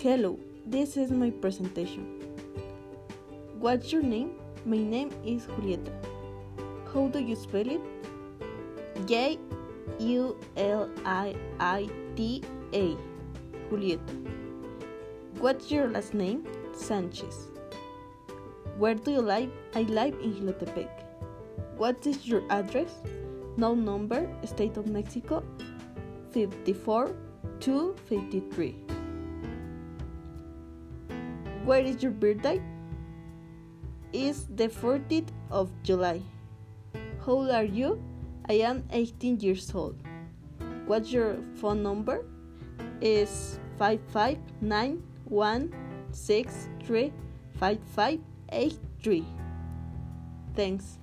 Hello, this is my presentation. What's your name? My name is Julieta. How do you spell it? J U L I I T A. Julieta. What's your last name? Sanchez. Where do you live? I live in Jilotepec. What is your address? No number, State of Mexico, 54 253. Where is your birthday? Is the 14th of July. How old are you? I am 18 years old. What's your phone number? Is 559163553. Thanks.